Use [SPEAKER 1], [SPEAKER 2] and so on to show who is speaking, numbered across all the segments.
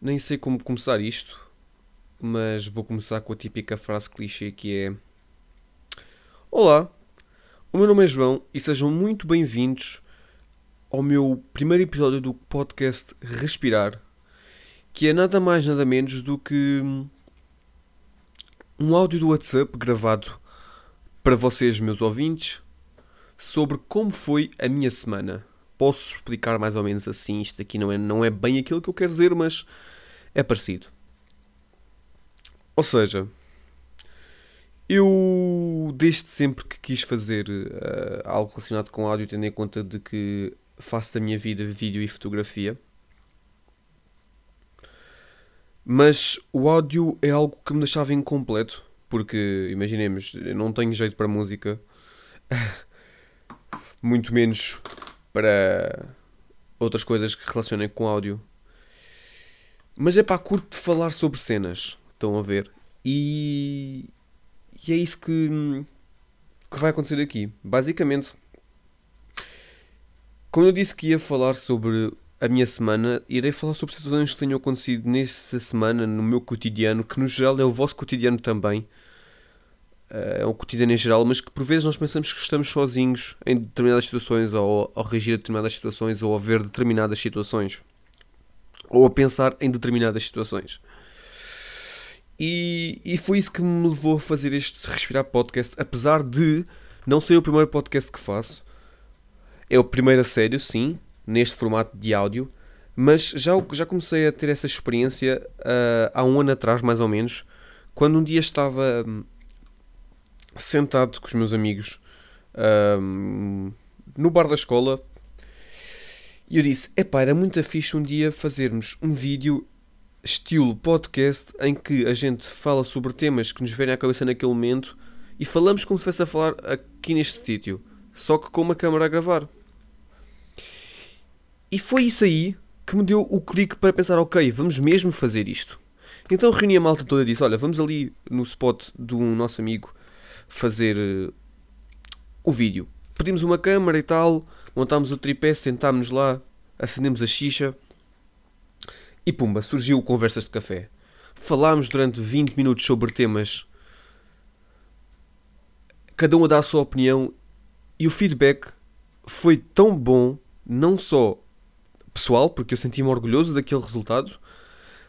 [SPEAKER 1] Nem sei como começar isto, mas vou começar com a típica frase clichê que é: Olá, o meu nome é João e sejam muito bem-vindos ao meu primeiro episódio do podcast Respirar, que é nada mais nada menos do que um áudio do WhatsApp gravado para vocês, meus ouvintes, sobre como foi a minha semana. Posso explicar mais ou menos assim, isto aqui não é, não é bem aquilo que eu quero dizer, mas é parecido. Ou seja, eu desde sempre que quis fazer uh, algo relacionado com áudio, tendo em conta de que faço da minha vida vídeo e fotografia. Mas o áudio é algo que me deixava incompleto, porque imaginemos, eu não tenho jeito para música, muito menos para outras coisas que relacionem com áudio. Mas é para curto de falar sobre cenas, estão a ver? E, e é isso que, que vai acontecer aqui. Basicamente, como eu disse que ia falar sobre a minha semana, irei falar sobre situações que tenham acontecido nessa semana, no meu cotidiano, que no geral é o vosso cotidiano também. Eh, é um cotidiano em geral, mas que por vezes nós pensamos que estamos sozinhos em determinadas situações, ou ao reagir a determinadas situações, ou a ver determinadas situações, ou a pensar em determinadas situações. E, e foi isso que me levou a fazer este Respirar Podcast, apesar de não ser o primeiro podcast que faço. É o primeiro a sério, sim, neste formato de áudio, mas já, já comecei a ter essa experiência uh, há um ano atrás, mais ou menos, quando um dia estava hum, sentado com os meus amigos um, no bar da escola e eu disse: Epá, era muito fixe um dia fazermos um vídeo estilo podcast em que a gente fala sobre temas que nos vêm à cabeça naquele momento e falamos como se fosse a falar aqui neste sítio, só que com uma câmera a gravar. E foi isso aí que me deu o clique para pensar: ok, vamos mesmo fazer isto. Então reuni a malta toda e disse: olha, vamos ali no spot do nosso amigo fazer uh, o vídeo. Pedimos uma câmera e tal, montámos o tripé, sentámos lá, acendemos a xixa e pumba, surgiu Conversas de Café. Falámos durante 20 minutos sobre temas, cada um a dar a sua opinião e o feedback foi tão bom, não só pessoal, porque eu senti-me orgulhoso daquele resultado,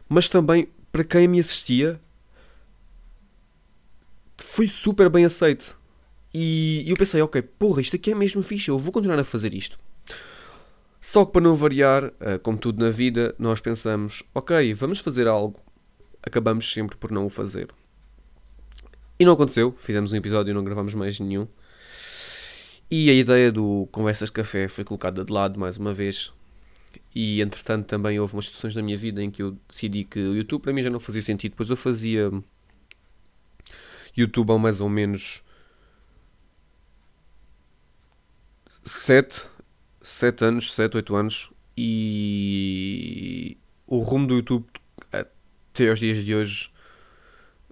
[SPEAKER 1] mas também para quem me assistia foi super bem aceito. E eu pensei, ok, porra, isto aqui é mesmo fixe, eu vou continuar a fazer isto. Só que para não variar, eh, como tudo na vida, nós pensamos, ok, vamos fazer algo. Acabamos sempre por não o fazer. E não aconteceu, fizemos um episódio e não gravamos mais nenhum. E a ideia do Conversas Café foi colocada de lado mais uma vez. E entretanto também houve umas situações na minha vida em que eu decidi que o YouTube para mim já não fazia sentido, pois eu fazia YouTube há mais ou menos 7, 7 anos, 7, 8 anos e o rumo do YouTube até aos dias de hoje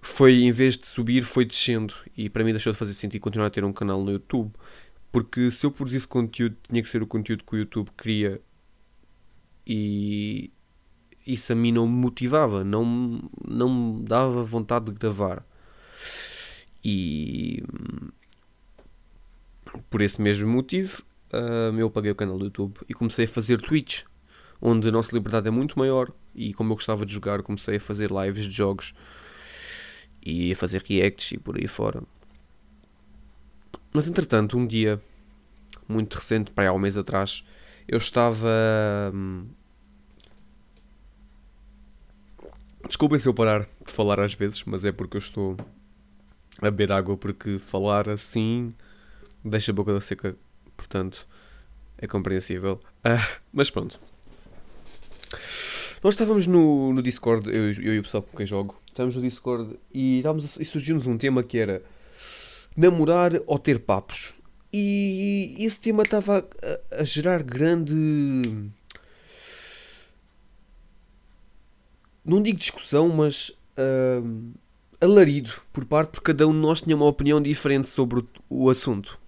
[SPEAKER 1] foi em vez de subir foi descendo. E para mim deixou de fazer sentido continuar a ter um canal no YouTube. Porque se eu produzisse conteúdo tinha que ser o conteúdo que o YouTube queria. E isso a mim não me motivava não, não me dava vontade de gravar e por esse mesmo motivo uh, eu paguei o canal do YouTube e comecei a fazer Twitch, onde a nossa liberdade é muito maior e como eu gostava de jogar, comecei a fazer lives de jogos e a fazer reacts e por aí fora. Mas entretanto, um dia muito recente, para há um mês atrás, eu estava. Hum, desculpem se eu parar de falar às vezes, mas é porque eu estou a beber água porque falar assim deixa a boca seca, portanto é compreensível. Ah, mas pronto. Nós estávamos no, no Discord, eu, eu e o pessoal com quem jogo, estávamos no Discord e, estávamos e surgiu-nos um tema que era namorar ou ter papos. E esse tema estava a, a gerar grande. Não digo discussão, mas. Uh, alarido por parte, porque cada um de nós tinha uma opinião diferente sobre o, assunto.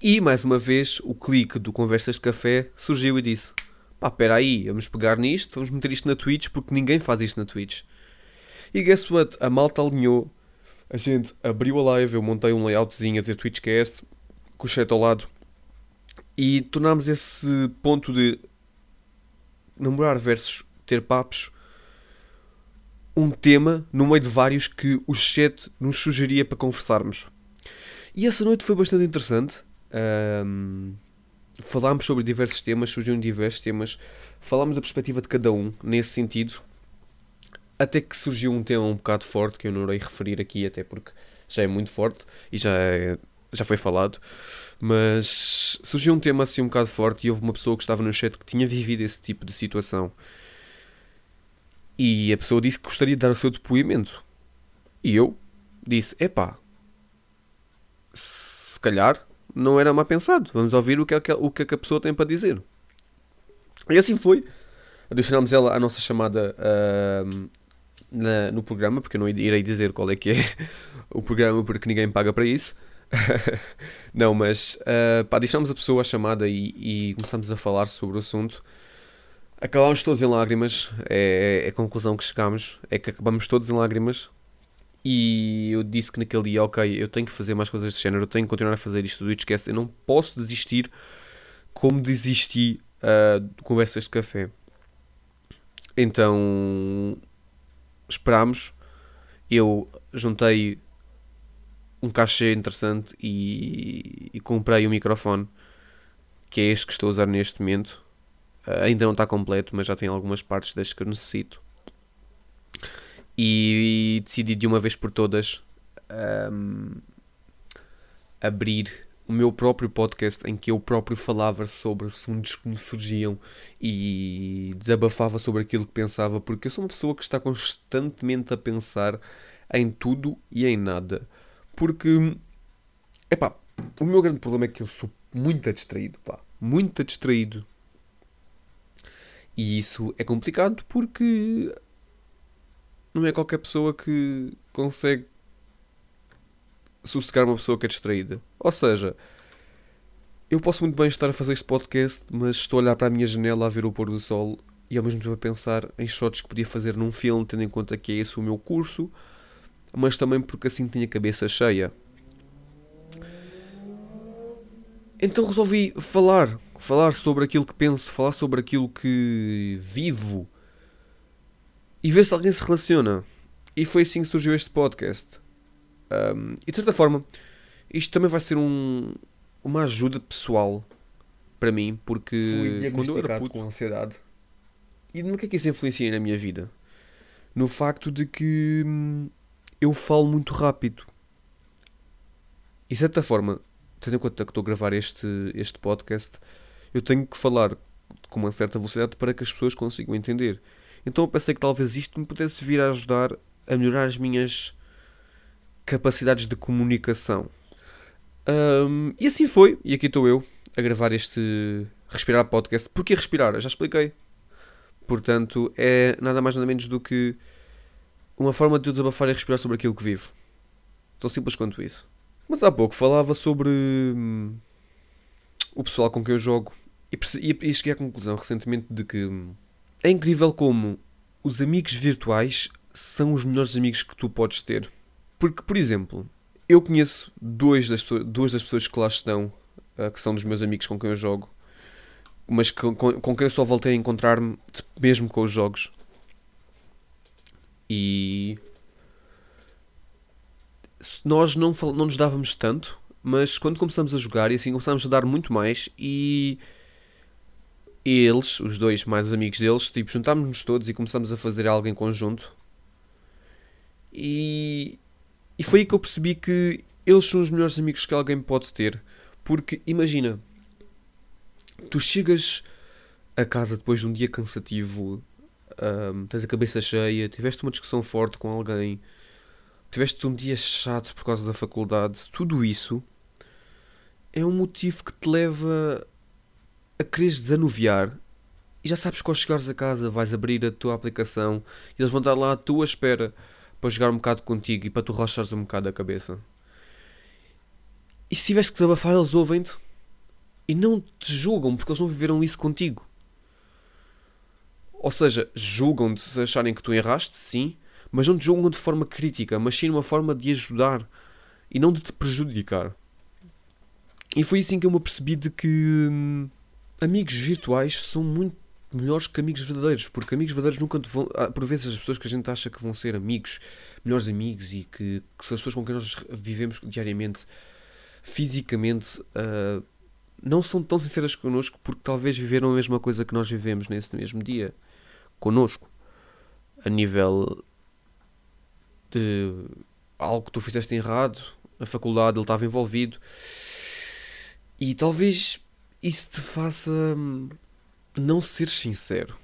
[SPEAKER 1] E, mais uma vez, o clique do Conversas de Café surgiu e disse: pá, espera aí, vamos pegar nisto, vamos meter isto na Twitch, porque ninguém faz isto na Twitch. E guess what? A malta alinhou, a gente abriu a live, eu montei um layoutzinho a dizer Twitchcast, com o chat ao lado, e tornámos esse ponto de namorar versus ter papos um tema no meio de vários que o chat nos sugeria para conversarmos. E essa noite foi bastante interessante. Um, falámos sobre diversos temas, surgiram diversos temas, falámos da perspectiva de cada um nesse sentido. Até que surgiu um tema um bocado forte que eu não irei referir aqui, até porque já é muito forte e já, é, já foi falado. Mas surgiu um tema assim um bocado forte e houve uma pessoa que estava no chat que tinha vivido esse tipo de situação. E a pessoa disse que gostaria de dar o seu depoimento. E eu disse: epá, se calhar não era mal pensado. Vamos ouvir o que, é que, o que, é que a pessoa tem para dizer. E assim foi. Adicionámos ela à nossa chamada uh, na, no programa, porque eu não irei dizer qual é que é o programa, porque ninguém paga para isso. não, mas uh, pá, deixámos a pessoa à chamada e, e começámos a falar sobre o assunto. Acabámos todos em lágrimas, é, é a conclusão que chegámos, é que acabamos todos em lágrimas. E eu disse que naquele dia, ok, eu tenho que fazer mais coisas desse género, eu tenho que continuar a fazer isto do Esquece, eu não posso desistir como desisti uh, de conversas de café. Então esperámos. Eu juntei um cachê interessante e, e, comprei um microfone que é este que estou a usar neste momento. Uh, ainda não está completo, mas já tem algumas partes destas que eu necessito. E, e decidi de uma vez por todas um, abrir o meu próprio podcast em que eu próprio falava sobre assuntos que me surgiam e desabafava sobre aquilo que pensava, porque eu sou uma pessoa que está constantemente a pensar em tudo e em nada. Porque, epá, o meu grande problema é que eu sou muito distraído, pá, muito distraído. E isso é complicado porque não é qualquer pessoa que consegue sossegar uma pessoa que é distraída. Ou seja, eu posso muito bem estar a fazer este podcast, mas estou a olhar para a minha janela a ver o pôr do sol e ao mesmo tempo a pensar em shots que podia fazer num filme, tendo em conta que é esse o meu curso, mas também porque assim tinha a cabeça cheia. Então resolvi falar, falar sobre aquilo que penso, falar sobre aquilo que vivo e ver se alguém se relaciona. E foi assim que surgiu este podcast. Um, e de certa forma, isto também vai ser um, uma ajuda pessoal para mim, porque
[SPEAKER 2] Fui quando eu era puto, com ansiedade.
[SPEAKER 1] E no que é que isso influencia na minha vida? No facto de que hum, eu falo muito rápido. E de certa forma, tendo em conta que estou a gravar este, este podcast, eu tenho que falar com uma certa velocidade para que as pessoas consigam entender. Então eu pensei que talvez isto me pudesse vir a ajudar a melhorar as minhas capacidades de comunicação. Um, e assim foi, e aqui estou eu a gravar este Respirar Podcast. Porquê respirar? Eu já expliquei. Portanto, é nada mais nada menos do que uma forma de eu desabafar e respirar sobre aquilo que vivo. Tão simples quanto isso. Mas há pouco falava sobre hum, o pessoal com quem eu jogo e, e, e cheguei à conclusão recentemente de que hum, é incrível como os amigos virtuais são os melhores amigos que tu podes ter. Porque, por exemplo, eu conheço dois das, duas das pessoas que lá estão, uh, que são dos meus amigos com quem eu jogo, mas com, com, com quem eu só voltei a encontrar-me mesmo com os jogos. E nós não, não nos dávamos tanto, mas quando começamos a jogar e assim começámos a dar muito mais e eles, os dois mais os amigos deles, tipo, juntámos-nos todos e começámos a fazer algo em conjunto. E, e foi aí que eu percebi que eles são os melhores amigos que alguém pode ter. Porque imagina, tu chegas a casa depois de um dia cansativo, um, tens a cabeça cheia, tiveste uma discussão forte com alguém, tiveste um dia chato por causa da faculdade, tudo isso é um motivo que te leva a quereres desanuviar e já sabes que ao chegares a casa vais abrir a tua aplicação e eles vão estar lá à tua espera para jogar um bocado contigo e para tu relaxares um bocado a cabeça. E se tiveres que desabafar, eles ouvem-te e não te julgam porque eles não viveram isso contigo. Ou seja, julgam-te se acharem que tu erraste, sim, mas não te julgam de forma crítica, mas sim uma forma de ajudar e não de te prejudicar. E foi assim que eu me apercebi de que hum, amigos virtuais são muito melhores que amigos verdadeiros, porque amigos verdadeiros nunca vão. Por vezes as pessoas que a gente acha que vão ser amigos, melhores amigos e que, que são as pessoas com quem nós vivemos diariamente, fisicamente, uh, não são tão sinceras connosco porque talvez viveram a mesma coisa que nós vivemos nesse mesmo dia connosco, a nível de algo que tu fizeste errado, na faculdade ele estava envolvido e talvez isso te faça hum, não ser sincero.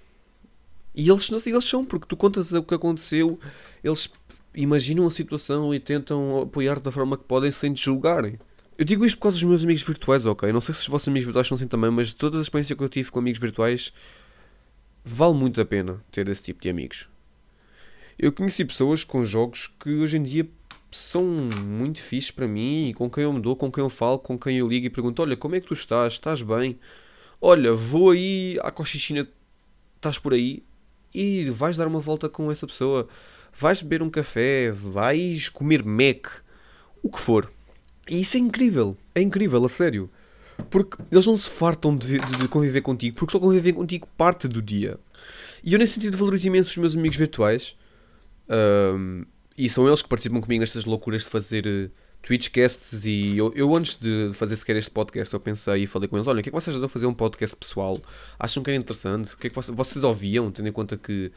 [SPEAKER 1] E eles, eles são, porque tu contas o que aconteceu, eles imaginam a situação e tentam apoiar da forma que podem sem te julgarem. Eu digo isto por causa dos meus amigos virtuais, ok? Não sei se os vossos amigos virtuais são assim também, mas todas as experiências que eu tive com amigos virtuais vale muito a pena ter esse tipo de amigos. Eu conheci pessoas com jogos que hoje em dia são muito fixes para mim e com quem eu me dou, com quem eu falo, com quem eu ligo e pergunto: Olha, como é que tu estás? Estás bem? Olha, vou aí à Cochichina, estás por aí? E vais dar uma volta com essa pessoa, vais beber um café, vais comer Mac, o que for. E isso é incrível, é incrível, a sério. Porque eles não se fartam de, de, de conviver contigo, porque só convivem contigo parte do dia. E eu, nesse sentido, valorizo imenso os meus amigos virtuais. Um, e são eles que participam comigo nestas loucuras de fazer uh, Twitchcasts. E eu, eu, antes de fazer sequer este podcast, eu pensei e falei com eles: olha, o que é que vocês a fazer um podcast pessoal? Acham que era interessante? O que é que vocês, vocês ouviam, tendo em conta que,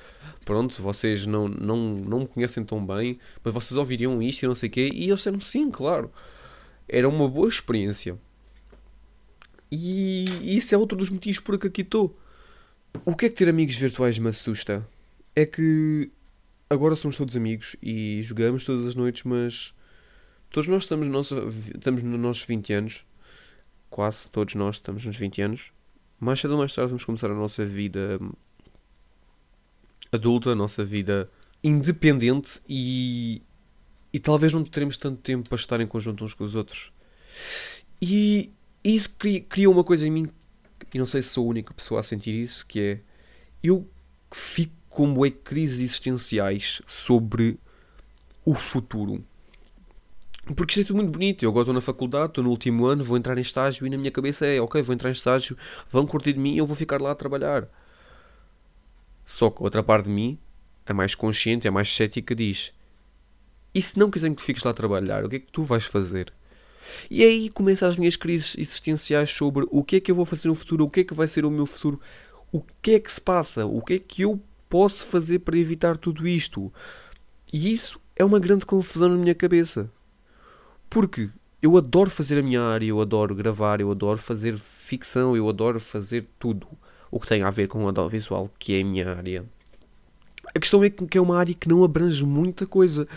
[SPEAKER 1] pronto, vocês não, não, não me conhecem tão bem, mas vocês ouviriam isto e não sei o quê? E eles disseram: sim, claro. Era uma boa experiência. E isso é outro dos motivos por que aqui estou. O que é que ter amigos virtuais me assusta? É que agora somos todos amigos e jogamos todas as noites, mas todos nós estamos, nossa, estamos nos nossos 20 anos. Quase todos nós estamos nos 20 anos. Mais cedo ou mais tarde vamos começar a nossa vida adulta, a nossa vida independente e, e talvez não teremos tanto tempo para estar em conjunto uns com os outros. E isso cria, uma coisa em mim, e não sei se sou a única pessoa a sentir isso, que é eu fico com bué crises existenciais sobre o futuro. Porque isto é tudo muito bonito. Eu agora estou na faculdade, estou no último ano, vou entrar em estágio e na minha cabeça é ok, vou entrar em estágio, vão curtir de mim e eu vou ficar lá a trabalhar. Só que outra parte de mim, a mais consciente, a mais cética, diz: E se não quiserem que fiques lá a trabalhar, o que é que tu vais fazer? E aí começam as minhas crises existenciais sobre o que é que eu vou fazer no futuro, o que é que vai ser o meu futuro, o que é que se passa, o que é que eu posso fazer para evitar tudo isto. E isso é uma grande confusão na minha cabeça. Porque eu adoro fazer a minha área, eu adoro gravar, eu adoro fazer ficção, eu adoro fazer tudo o que tem a ver com o audiovisual, que é a minha área. A questão é que é uma área que não abrange muita coisa.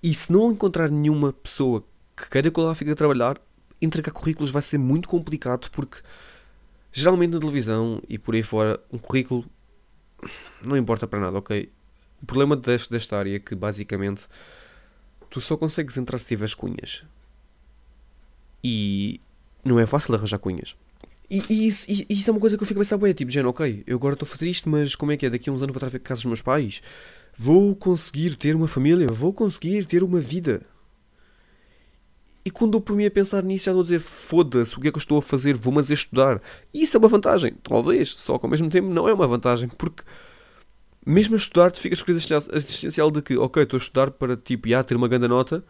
[SPEAKER 1] E se não encontrar nenhuma pessoa que queira que lá fique a trabalhar, entregar currículos vai ser muito complicado porque geralmente na televisão e por aí fora um currículo não importa para nada, ok? O problema deste, desta área é que basicamente tu só consegues entrar se tiveres cunhas. E não é fácil arranjar cunhas. E, e, isso, e, isso, é uma coisa que eu fico a pensar, é tipo, género, ok, eu agora estou a fazer isto, mas como é que é? Daqui a uns anos vou estar a casa dos meus pais? Vou conseguir ter uma família? Vou conseguir ter uma vida? E quando eu por mim a pensar nisso, já estou a dizer: foda-se, o que é que eu estou a fazer? Vou, mas é estudar. E isso é uma vantagem, talvez, só que ao mesmo tempo não é uma vantagem, porque mesmo a estudar, tu ficas com a existencial de que, ok, estou a estudar para tipo, já ter uma grande nota,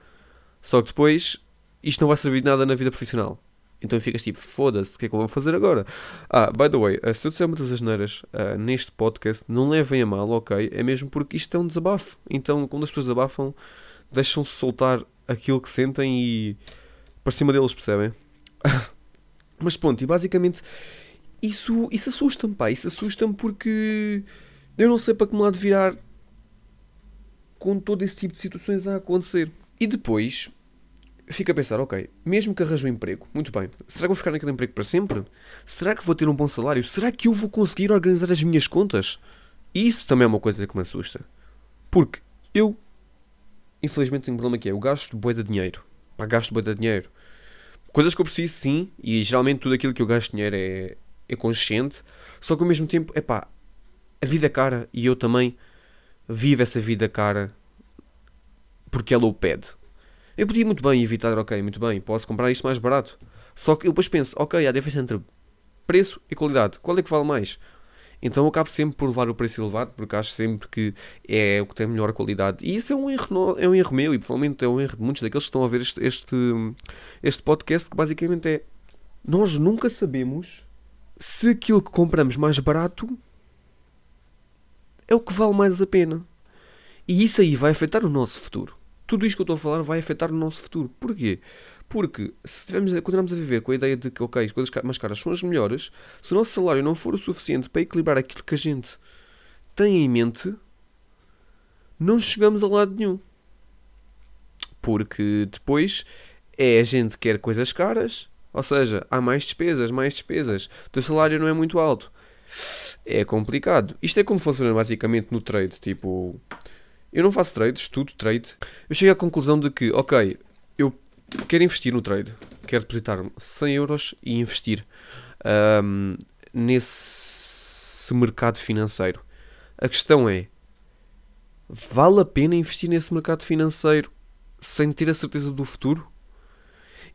[SPEAKER 1] só que depois isto não vai servir de nada na vida profissional. Então ficas tipo, foda-se, o que é que eu vou fazer agora? Ah, by the way, uh, se eu disser muitas asneiras uh, neste podcast, não levem a mal, ok? É mesmo porque isto é um desabafo. Então, quando as pessoas desabafam, deixam-se soltar aquilo que sentem e para cima deles, percebem? Mas pronto, e basicamente isso, isso assusta-me, pá. Isso assusta-me porque eu não sei para que lado virar com todo esse tipo de situações a acontecer. E depois fico a pensar, ok, mesmo que arranje um emprego, muito bem, será que vou ficar naquele emprego para sempre? Será que vou ter um bom salário? Será que eu vou conseguir organizar as minhas contas? Isso também é uma coisa que me assusta. Porque eu infelizmente tenho um problema que é, eu gasto boi de dinheiro. Pá, gasto boi de dinheiro. Coisas que eu preciso, sim, e geralmente tudo aquilo que eu gasto dinheiro é, é consciente, só que ao mesmo tempo, é pá, a vida é cara e eu também vivo essa vida cara porque ela o pede. Eu podia muito bem evitar, ok, muito bem, posso comprar isto mais barato. Só que eu depois penso, ok, há diferença entre preço e qualidade. Qual é que vale mais? Então eu acabo sempre por levar o preço elevado, porque acho sempre que é o que tem melhor qualidade. E isso é um erro, é um erro meu, e provavelmente é um erro de muitos daqueles que estão a ver este, este, este podcast, que basicamente é nós nunca sabemos se aquilo que compramos mais barato é o que vale mais a pena. E isso aí vai afetar o nosso futuro. Tudo isto que eu estou a falar vai afetar o nosso futuro. Porquê? Porque se tivermos, continuarmos a viver com a ideia de que, ok, as coisas mais caras são as melhores, se o nosso salário não for o suficiente para equilibrar aquilo que a gente tem em mente, não chegamos a lado nenhum. Porque depois é a gente que quer coisas caras, ou seja, há mais despesas, mais despesas. O teu salário não é muito alto. É complicado. Isto é como funciona basicamente no trade. Tipo, eu não faço trades, estudo trade. Eu chego à conclusão de que, ok, quero investir no trade. Quero depositar 100 euros e investir um, nesse mercado financeiro. A questão é, vale a pena investir nesse mercado financeiro sem ter a certeza do futuro?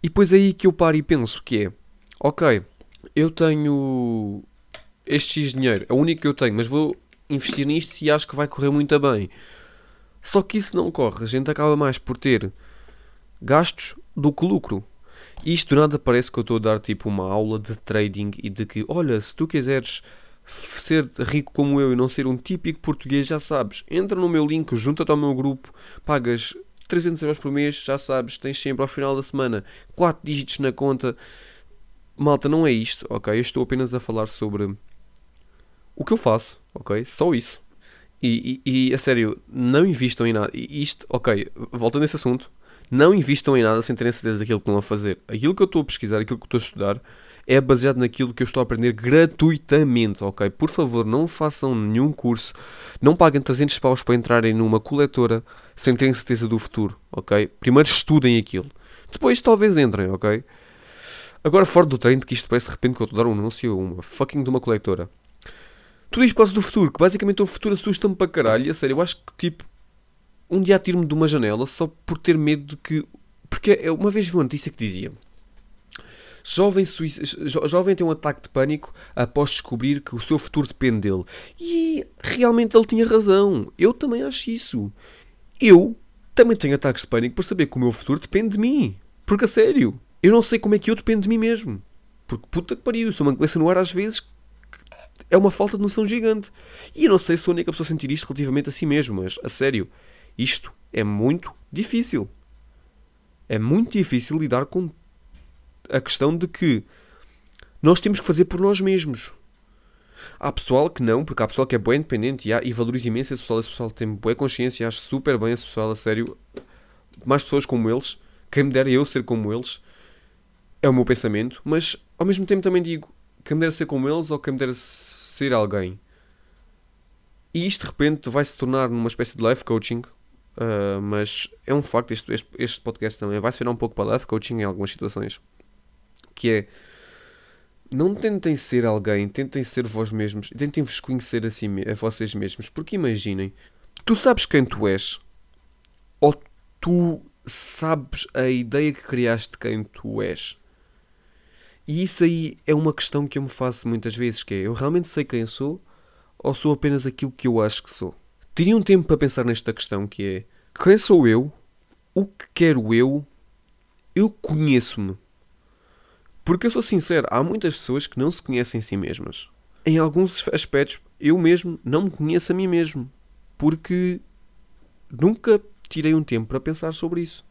[SPEAKER 1] E depois é aí que eu paro e penso que é, ok, eu tenho este X dinheiro, é o único que eu tenho, mas vou investir nisto e acho que vai correr muito bem. Só que isso não corre. A gente acaba mais por ter gastos do que lucro. Isto do nada parece que eu estou a dar tipo uma aula de trading e de que, olha, se tu quiseres ser rico como eu e não ser um típico português, já sabes, entra no meu link, junta-te ao meu grupo, pagas 300 euros por mês, já sabes, tens sempre ao final da semana 4 dígitos na conta. Malta, não é isto, ok? Eu estou apenas a falar sobre o que eu faço, ok? Só isso. E, e, e, a sério, não invistam em nada. Isto, ok, voltando a esse assunto, não invistam em nada sem terem certeza daquilo que estão a fazer. Aquilo que eu estou a pesquisar, aquilo que estou a estudar, é baseado naquilo que eu estou a aprender gratuitamente, ok? Por favor, não façam nenhum curso, não paguem 300 paus para entrarem numa coletora sem terem certeza do futuro, ok? Primeiro estudem aquilo. Depois talvez entrem, ok? Agora, fora do treino, que isto parece de repente que eu estou a dar um anúncio, uma fucking de uma coletora. Tudo isto por causa do futuro, que basicamente o futuro assusta-me para caralho. A sério, eu acho que tipo, um dia atiro-me de uma janela só por ter medo de que. Porque uma vez vi uma notícia que dizia: Jovem, jo, jovem tem um ataque de pânico após descobrir que o seu futuro depende dele. E realmente ele tinha razão. Eu também acho isso. Eu também tenho ataques de pânico por saber que o meu futuro depende de mim. Porque a sério, eu não sei como é que eu dependo de mim mesmo. Porque puta que pariu, sou uma cabeça no ar às vezes é uma falta de noção gigante. E eu não sei se sou a única pessoa a sentir isto relativamente a si mesmo, mas a sério, isto é muito difícil. É muito difícil lidar com a questão de que nós temos que fazer por nós mesmos. Há pessoal que não, porque há pessoal que é bem independente e, há, e valoriza imenso esse pessoal. Esse pessoal tem boa consciência e acho super bem esse pessoal, a sério. Mais pessoas como eles, quem me dera eu ser como eles, é o meu pensamento. Mas ao mesmo tempo também digo: quem me dera ser como eles ou quem me dera ser alguém. E isto de repente vai se tornar numa espécie de life coaching. Uh, mas é um facto, este, este, este podcast também vai ser um pouco para life coaching em algumas situações. Que é não tentem ser alguém, tentem ser vós mesmos, tentem vos conhecer a, si, a vocês mesmos, porque imaginem, tu sabes quem tu és, ou tu sabes a ideia que criaste de quem tu és. E isso aí é uma questão que eu me faço muitas vezes, que é, eu realmente sei quem sou ou sou apenas aquilo que eu acho que sou? Teria um tempo para pensar nesta questão que é, quem sou eu? O que quero eu? Eu conheço-me. Porque eu sou sincero, há muitas pessoas que não se conhecem a si mesmas. Em alguns aspectos, eu mesmo não me conheço a mim mesmo. Porque nunca tirei um tempo para pensar sobre isso.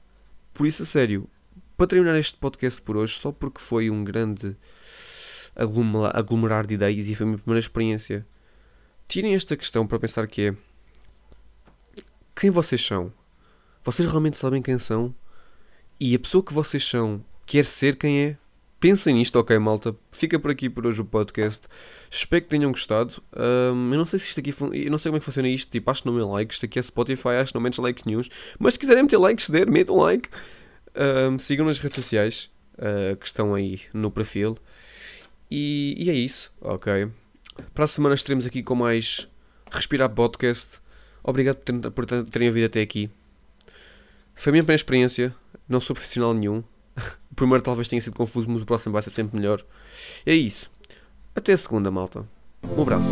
[SPEAKER 1] Por isso, a sério, para terminar este podcast por hoje, só porque foi um grande aglomerar de ideias e foi a minha primeira experiência, tirem esta questão para pensar que é quem vocês são? Vocês realmente sabem quem são? E a pessoa que vocês são quer ser quem é? Pensem nisto, ok, malta. Fica por aqui por hoje o podcast. Espero que tenham gostado. Um, eu não sei se isto aqui. Eu não sei como é que funciona isto. Tipo, acho que não é like. Isto aqui é Spotify, acho que não metes likes news. Mas se quiserem meter likes, der, metam like. Um, sigam nas redes sociais. uh, que estão aí no perfil. E, e, é isso, ok? Para a semana estaremos aqui com mais Respirar Podcast. Obrigado por, ter, por terem ouvido até aqui. Foi a minha primeira experiência, não sou profissional nenhum. o primeiro talvez tenha sido confuso, mas o próximo vai ser sempre melhor. É isso. Até a segunda, malta. Um abraço.